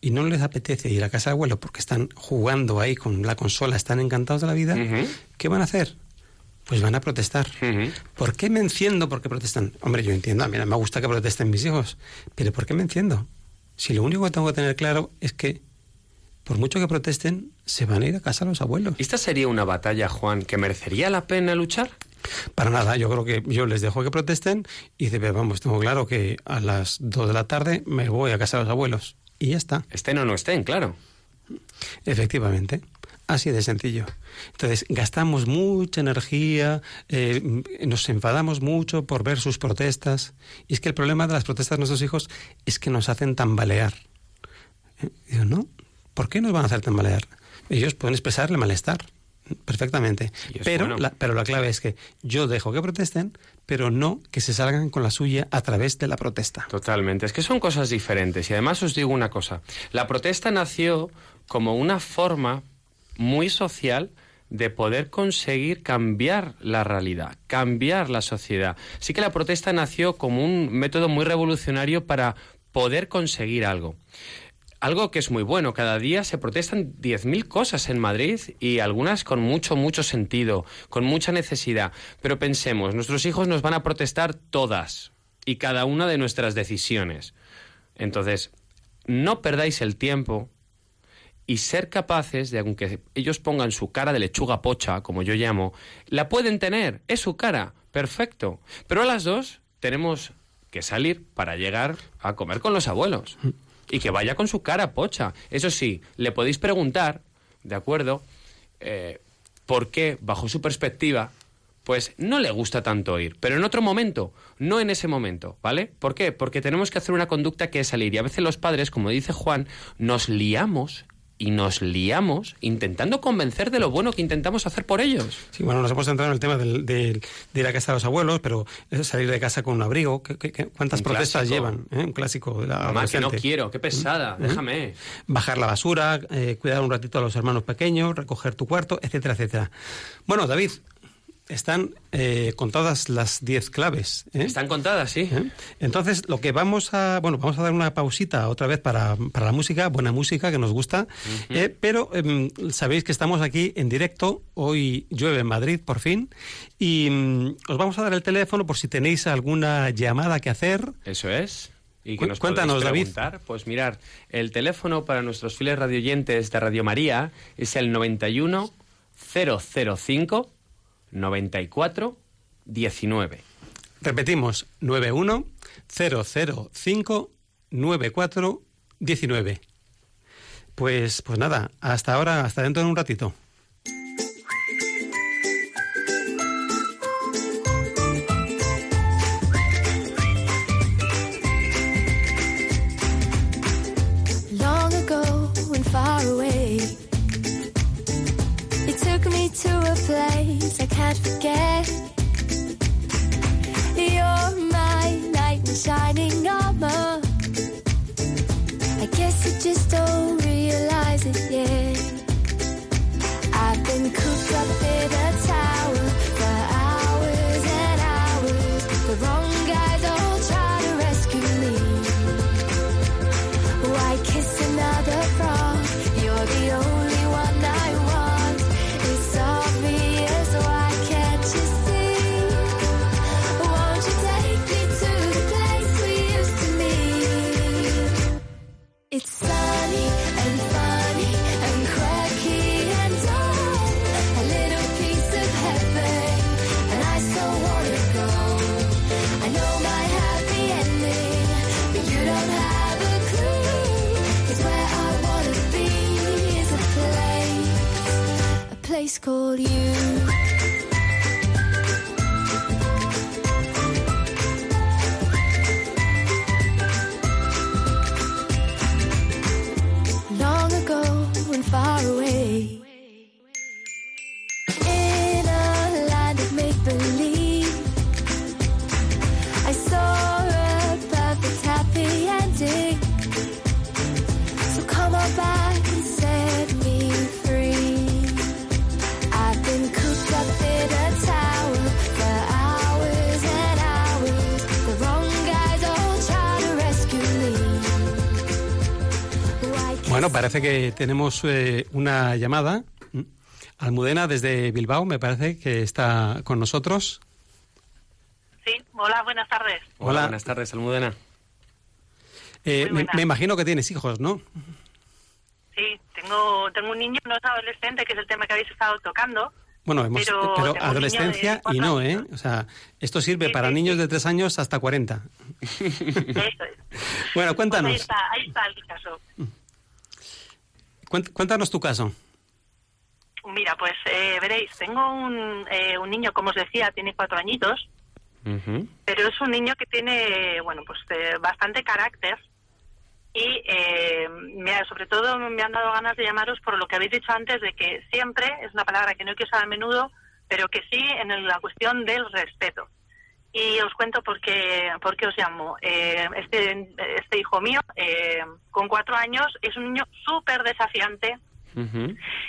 y no les apetece ir a casa del abuelo porque están jugando ahí con la consola, están encantados de la vida. ¿qué van a hacer? Pues van a protestar. ¿Por qué me enciendo? ¿Por qué protestan? Hombre, yo entiendo, a mí no me gusta que protesten mis hijos, pero ¿por qué me enciendo? Si lo único que tengo que tener claro es que, por mucho que protesten, se van a ir a casa los abuelos. ¿Esta sería una batalla, Juan, que merecería la pena luchar? Para nada, yo creo que yo les dejo que protesten y dice, vamos, tengo claro que a las 2 de la tarde me voy a casa de los abuelos. Y ya está, Estén o no estén, claro. efectivamente. Así de sencillo. Entonces, gastamos mucha energía, eh, nos enfadamos mucho por ver sus protestas. Y es que el problema de las protestas de nuestros hijos es que nos hacen tambalear. ¿Eh? Digo, ¿no? ¿Por qué nos van a hacer tambalear? Ellos pueden expresar el malestar perfectamente. Pero, bueno. la, pero la clave es que yo dejo que protesten, pero no que se salgan con la suya a través de la protesta. Totalmente. Es que son cosas diferentes. Y además os digo una cosa. La protesta nació como una forma muy social de poder conseguir cambiar la realidad, cambiar la sociedad. Sí que la protesta nació como un método muy revolucionario para poder conseguir algo. Algo que es muy bueno, cada día se protestan 10.000 cosas en Madrid y algunas con mucho, mucho sentido, con mucha necesidad. Pero pensemos, nuestros hijos nos van a protestar todas y cada una de nuestras decisiones. Entonces, no perdáis el tiempo y ser capaces de, aunque ellos pongan su cara de lechuga pocha, como yo llamo, la pueden tener, es su cara, perfecto. Pero a las dos tenemos que salir para llegar a comer con los abuelos. Y que vaya con su cara pocha. Eso sí, le podéis preguntar, ¿de acuerdo? Eh, ¿Por qué, bajo su perspectiva, pues no le gusta tanto ir, pero en otro momento, no en ese momento, ¿vale? ¿Por qué? Porque tenemos que hacer una conducta que es salir y a veces los padres, como dice Juan, nos liamos y nos liamos intentando convencer de lo bueno que intentamos hacer por ellos. Sí, bueno, nos hemos centrado en el tema del- del- de ir a casa de los abuelos, pero salir de casa con un abrigo, ¿qué- qué- qué- ¿cuántas Un protestas clásico. llevan? eh? Un clásico de la Mamá, que no quiero, qué pesada, déjame. Bajar la basura, eh, cuidar un ratito a los hermanos pequeños, recoger tu cuarto, etcétera, etcétera. Bueno, David, están eh, contadas las 10 claves. ¿eh? Están contadas, sí. ¿Eh? Entonces, lo que vamos a. Bueno, vamos a dar una pausita otra vez para, para la música, buena música que nos gusta. eh, pero em, sabéis que estamos aquí en directo. Hoy llueve en Madrid, por fin. Y mm, os vamos a dar el teléfono por si tenéis alguna llamada que hacer. Eso es. Y que nos cuéntanos, David. Pues mirar, el teléfono para nuestros fieles radioyentes de Radio María es el 91 005 94 19. Repetimos, 91 005 94 19. Pues, pues nada, hasta ahora, hasta dentro de un ratito. Place I can't forget. You're my knight in shining armor. I guess you just don't called you. Parece que tenemos eh, una llamada. Almudena desde Bilbao, me parece que está con nosotros. Sí, hola, buenas tardes. Hola, Hola. buenas tardes, Almudena. Eh, me, imagino que tienes hijos, ¿no? Sí, tengo, tengo un niño, no es adolescente, que es el tema que habéis estado tocando. Bueno, hemos, Pero pero, adolescencia y no, ¿eh? O sea, esto sirve Sí, para sí, niños sí. de 3 años hasta 40. Eso es. [laughs] Bueno, Pues ahí cuéntanos. está, ahí está el caso. Cuént- Cuéntanos tu caso. Mira, pues eh, veréis, tengo un, eh, un niño, como os decía, tiene cuatro añitos, pero es un niño que tiene, bueno, pues eh, bastante carácter y eh, me ha- sobre todo me han dado ganas de llamaros por lo que habéis dicho antes de que siempre, es una palabra que no hay que usar a menudo, pero que sí en el- la cuestión del respeto. Y os cuento por qué, por qué os llamo. Eh, este, este hijo mío, eh, con cuatro años, es un niño súper desafiante,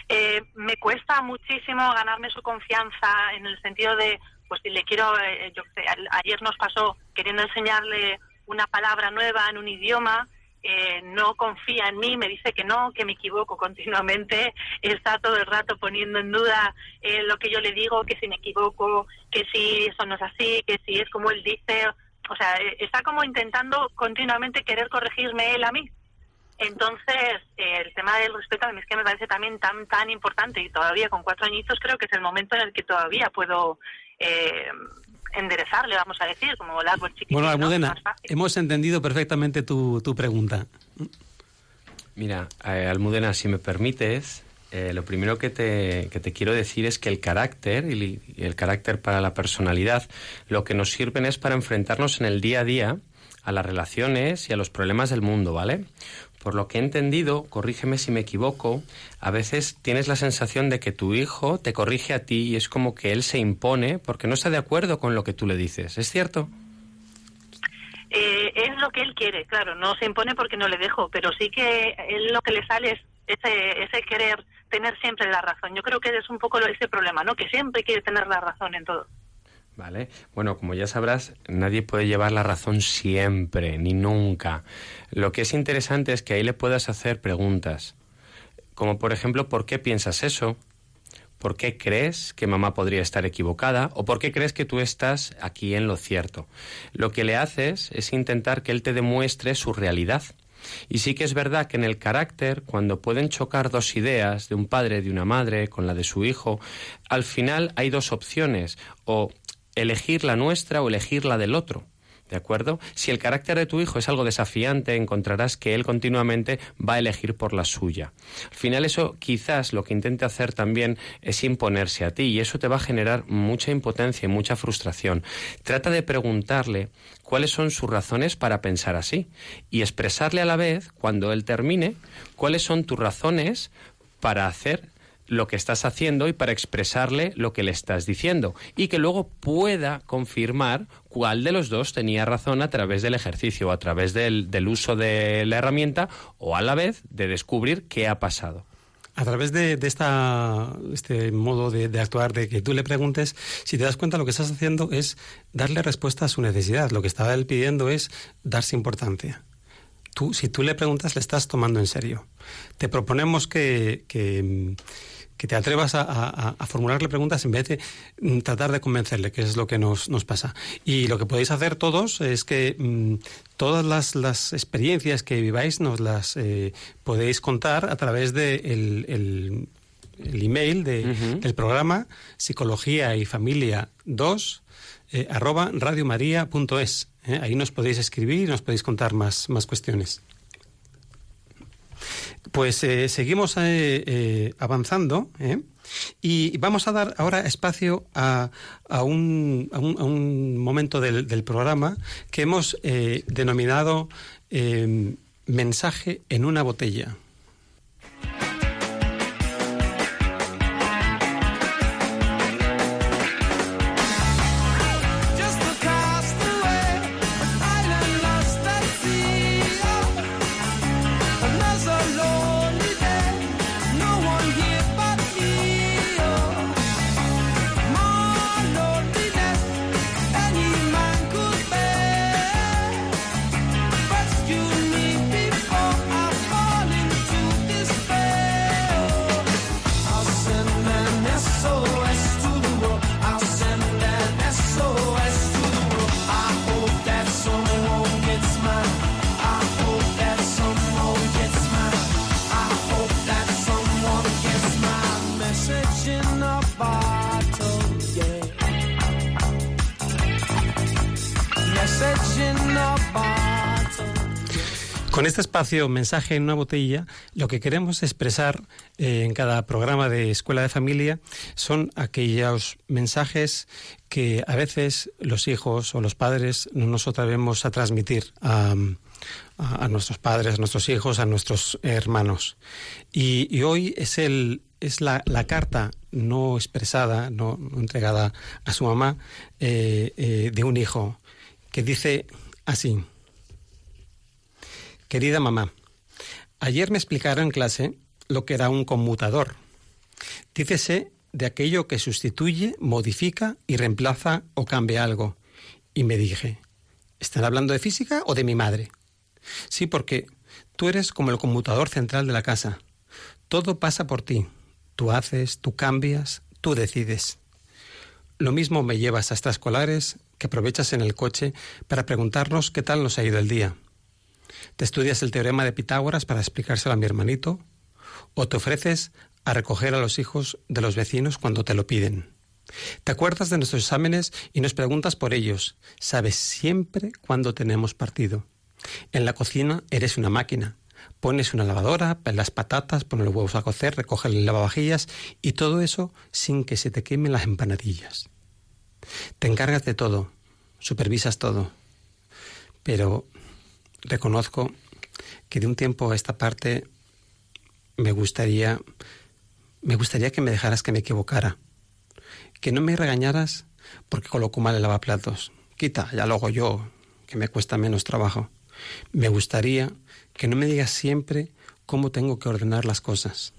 eh, me cuesta muchísimo ganarme su confianza en el sentido de, pues si le quiero, eh, yo ayer nos pasó queriendo enseñarle una palabra nueva en un idioma, eh, no confía en mí, me dice que no, que me equivoco continuamente, [laughs] está todo el rato poniendo en duda eh, lo que yo le digo, que si me equivoco, que si eso no es así, que si es como él dice, o sea, está como intentando continuamente querer corregirme él a mí. Entonces, eh, el tema del respeto a mí es que me parece también tan tan importante y todavía con cuatro añitos creo que es el momento en el que todavía puedo eh, enderezarle, vamos a decir, como el árbol chiquitito. Bueno, ¿no? Almudena, hemos entendido perfectamente tu, tu pregunta. Mira, eh, Almudena, si me permites, eh, lo primero que te, que te quiero decir es que el carácter y, el carácter para la personalidad lo que nos sirven es para enfrentarnos en el día a día a las relaciones y a los problemas del mundo, ¿vale? Por lo que he entendido, corrígeme si me equivoco, a veces tienes la sensación de que tu hijo te corrige a ti y es como que él se impone porque no está de acuerdo con lo que tú le dices, ¿es cierto? Eh, es lo que él quiere, claro, no se impone porque no le dejo, pero sí que él lo que le sale es ese, ese querer tener siempre la razón. Yo creo que es un poco ese problema, ¿no? Que siempre quiere tener la razón en todo. Vale. Bueno, como ya sabrás, nadie puede llevar la razón siempre, ni nunca. Lo que es interesante es que ahí le puedas hacer preguntas. Como por ejemplo, ¿por qué piensas eso? ¿Por qué crees que mamá podría estar equivocada? ¿O por qué crees que tú estás aquí en lo cierto? Lo que le haces es intentar que él te demuestre su realidad. Y sí que es verdad que en el carácter, cuando pueden chocar dos ideas de un padre, de una madre, con la de su hijo, al final hay dos opciones, o elegir la nuestra o elegir la del otro. ¿De acuerdo? Si el carácter de tu hijo es algo desafiante, encontrarás que él continuamente va a elegir por la suya. Al final eso quizás lo que intente hacer también es imponerse a ti y eso te va a generar mucha impotencia y mucha frustración. Trata de preguntarle cuáles son sus razones para pensar así y expresarle a la vez, cuando él termine, cuáles son tus razones para hacer lo que estás haciendo y para expresarle lo que le estás diciendo y que luego pueda confirmar cuál de los dos tenía razón a través del ejercicio a través del, del uso de la herramienta o a la vez de descubrir qué ha pasado. A través de, esta, este modo de, actuar, de que tú le preguntes, si te das cuenta lo que estás haciendo es darle respuesta a su necesidad. Lo que estaba él pidiendo es darse importancia. Tú, si tú le preguntas, le estás tomando en serio. Te proponemos que, que, te atrevas a, formularle preguntas en vez de mm, tratar de convencerle, que es lo que nos, nos pasa. Y lo que podéis hacer todos es que mm, todas las, las experiencias que viváis nos las eh, podéis contar a través de el, el- el email de- del programa Psicología y Familia 2 eh, arroba radiomaria.es. ¿eh? Ahí nos podéis escribir y nos podéis contar más, más cuestiones. Pues eh, seguimos eh, eh, avanzando ¿eh? y vamos a dar ahora espacio a, a un, a un- a un momento del, del programa que hemos eh, denominado mensaje en una botella. Espacio Mensaje en una botella, lo que queremos expresar eh, en cada programa de Escuela de Familia son aquellos mensajes que a veces los hijos o los padres no nos atrevemos a transmitir a, nuestros padres, a nuestros hijos, a nuestros hermanos. Y, hoy es, el, es la, la carta no expresada, no, no entregada a su mamá, eh, eh, de un hijo que dice así. Querida mamá, ayer me explicaron en clase lo que era un conmutador. Dícese de aquello que sustituye, modifica y reemplaza o cambia algo. Y me dije, ¿están hablando de física o de mi madre? Sí, porque tú eres como el conmutador central de la casa. Todo pasa por ti. Tú haces, tú cambias, tú decides. Lo mismo me llevas a extraescolares que aprovechas en el coche para preguntarnos qué tal nos ha ido el día. Te estudias el teorema de Pitágoras para explicárselo a mi hermanito, o te ofreces a recoger a los hijos de los vecinos cuando te lo piden. Te acuerdas de nuestros exámenes y nos preguntas por ellos. Sabes siempre cuándo tenemos partido. En la cocina eres una máquina. Pones una lavadora, pelas patatas, pones los huevos a cocer, recoges el lavavajillas y todo eso sin que se te quemen las empanadillas. Te encargas de todo, supervisas todo. Pero reconozco que de un tiempo a esta parte me gustaría me gustaría que me dejaras que me equivocara. Que no me regañaras porque coloco mal el lavaplatos. Quita, ya lo hago yo, que me cuesta menos trabajo. Me gustaría que no me digas siempre cómo tengo que ordenar las cosas.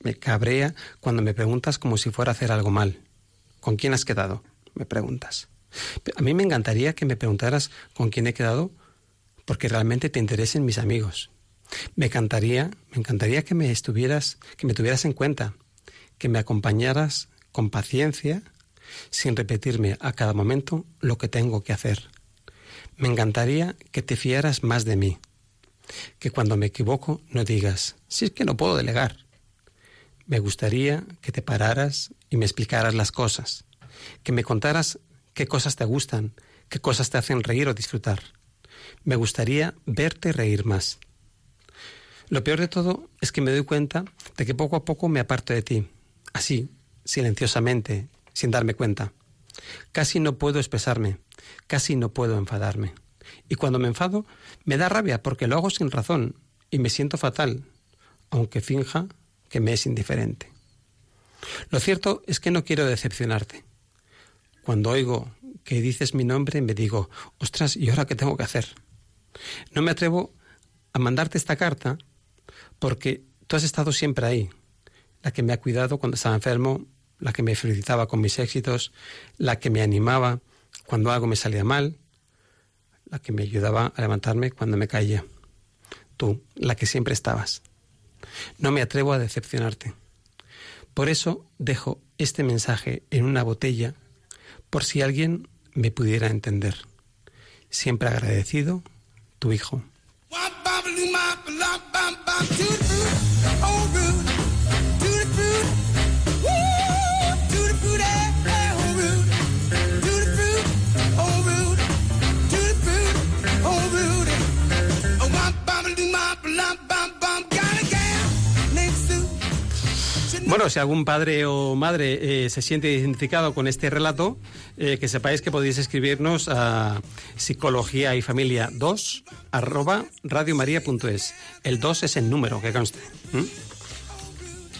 Me cabrea cuando me preguntas como si fuera a hacer algo mal. ¿Con quién has quedado? Me preguntas. A mí me encantaría que me preguntaras con quién he quedado porque realmente te interesen mis amigos. Me encantaría, me encantaría que me estuvieras, que me tuvieras en cuenta, que me acompañaras con paciencia, sin repetirme a cada momento lo que tengo que hacer. Me encantaría que te fiaras más de mí, que cuando me equivoco no digas, si es que no puedo delegar. Me gustaría que te pararas y me explicaras las cosas, que me contaras qué cosas te gustan, qué cosas te hacen reír o disfrutar. Me gustaría verte reír más. Lo peor de todo es que me doy cuenta de que poco a poco me aparto de ti, así, silenciosamente, sin darme cuenta. Casi no puedo expresarme, casi no puedo enfadarme. Y cuando me enfado, me da rabia porque lo hago sin razón y me siento fatal, aunque finja que me es indiferente. Lo cierto es que no quiero decepcionarte. Cuando oigo que dices mi nombre, me digo, ostras, ¿y ahora qué tengo que hacer? No me atrevo a mandarte esta carta porque tú has estado siempre ahí, la que me ha cuidado cuando estaba enfermo, la que me felicitaba con mis éxitos, la que me animaba cuando algo me salía mal, la que me ayudaba a levantarme cuando me caía. Tú, la que siempre estabas. No me atrevo a decepcionarte. Por eso dejo este mensaje en una botella por si alguien me pudiera entender. Siempre agradecido, tu hijo. Bueno, si algún padre o madre eh, se siente identificado con este relato, eh, que sepáis que podéis escribirnos a psicología y familia 2 arroba radiomaria.es. El 2 es el número que conste. ¿m?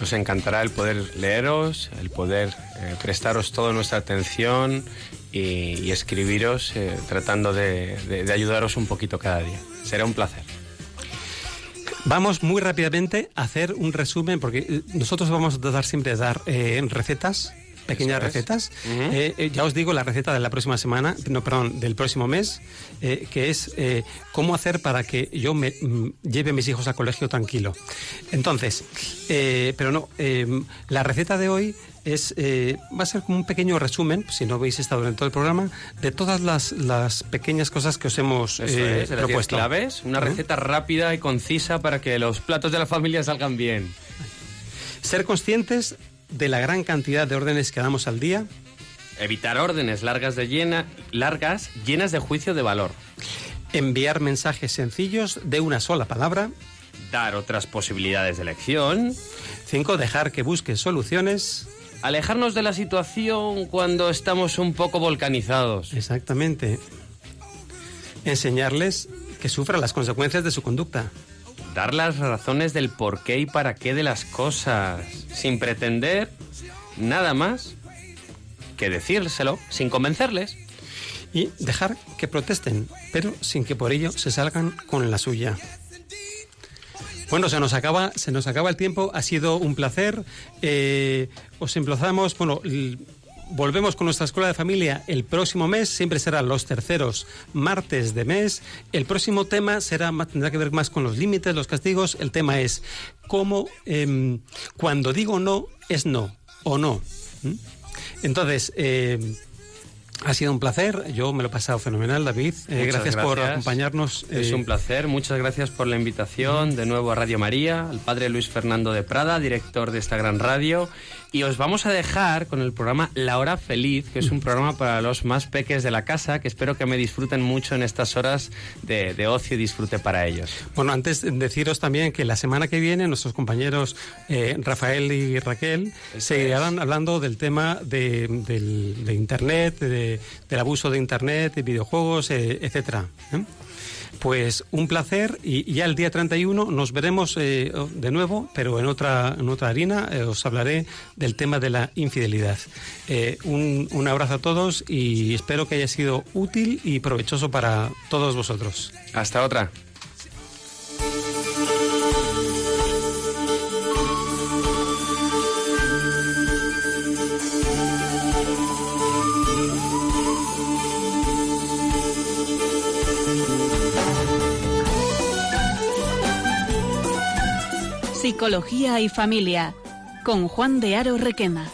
Nos encantará el poder leeros, el poder eh, prestaros toda nuestra atención y, escribiros tratando de ayudaros un poquito cada día. Será un placer. Vamos muy rápidamente a hacer un resumen, porque eh, nosotros vamos a tratar siempre de dar eh, recetas, pequeñas es. recetas. Eh, eh, ya os digo la receta de la próxima semana, no, perdón, del próximo mes, eh, que es eh, cómo hacer para que yo me mm, lleve a mis hijos al colegio tranquilo. Entonces, eh, pero no, la receta de hoy es eh, va a ser como un pequeño resumen, si no habéis estado en todo el programa, de todas las, las pequeñas cosas que os hemos Eso eh, es, propuesto. claves, una receta rápida y concisa para que los platos de la familia salgan bien. Ser conscientes de la gran cantidad de órdenes que damos al día. Evitar órdenes largas de llena, largas, llenas de juicio de valor. Enviar mensajes sencillos de una sola palabra. Dar otras posibilidades de elección. 5. Dejar que busque soluciones. Alejarnos de la situación cuando estamos un poco volcanizados. Exactamente. Enseñarles que sufran las consecuencias de su conducta. Dar las razones del por qué y para qué de las cosas. Sin pretender nada más que decírselo sin convencerles. Y dejar que protesten, pero sin que por ello se salgan con la suya. Bueno, se nos acaba, se nos acaba el tiempo. Ha sido un placer. Eh, os emplazamos, bueno, volvemos con nuestra escuela de familia el próximo mes. Siempre será los terceros martes de mes. El próximo tema será tendrá que ver más con los límites, los castigos. El tema es cómo em, cuando digo no es no o no. ¿Mm? Entonces. em, ha sido un placer, yo me lo he pasado fenomenal, David. Eh, gracias, por acompañarnos. Es eh, un placer, muchas gracias por la invitación de nuevo a Radio María, al padre Luis Fernando de Prada, director de esta gran radio. Y os vamos a dejar con el programa La Hora Feliz, que es un programa para los más peques de la casa, que espero que me disfruten mucho en estas horas de, de ocio y disfrute para ellos. Bueno, antes de deciros también que la semana que viene nuestros compañeros eh, Rafael y Raquel seguirán hablando del tema de, del- de Internet, de- del abuso de Internet, de videojuegos, eh, etcétera. ¿eh? Pues un placer y ya el día 31 nos veremos eh, de nuevo, pero en otra, en otra harina. eh, os hablaré del tema de la infidelidad. Eh, un, un abrazo a todos y espero que haya sido útil y provechoso para todos vosotros. Hasta otra. Psicología y Familia, con Juan de Aro Requena.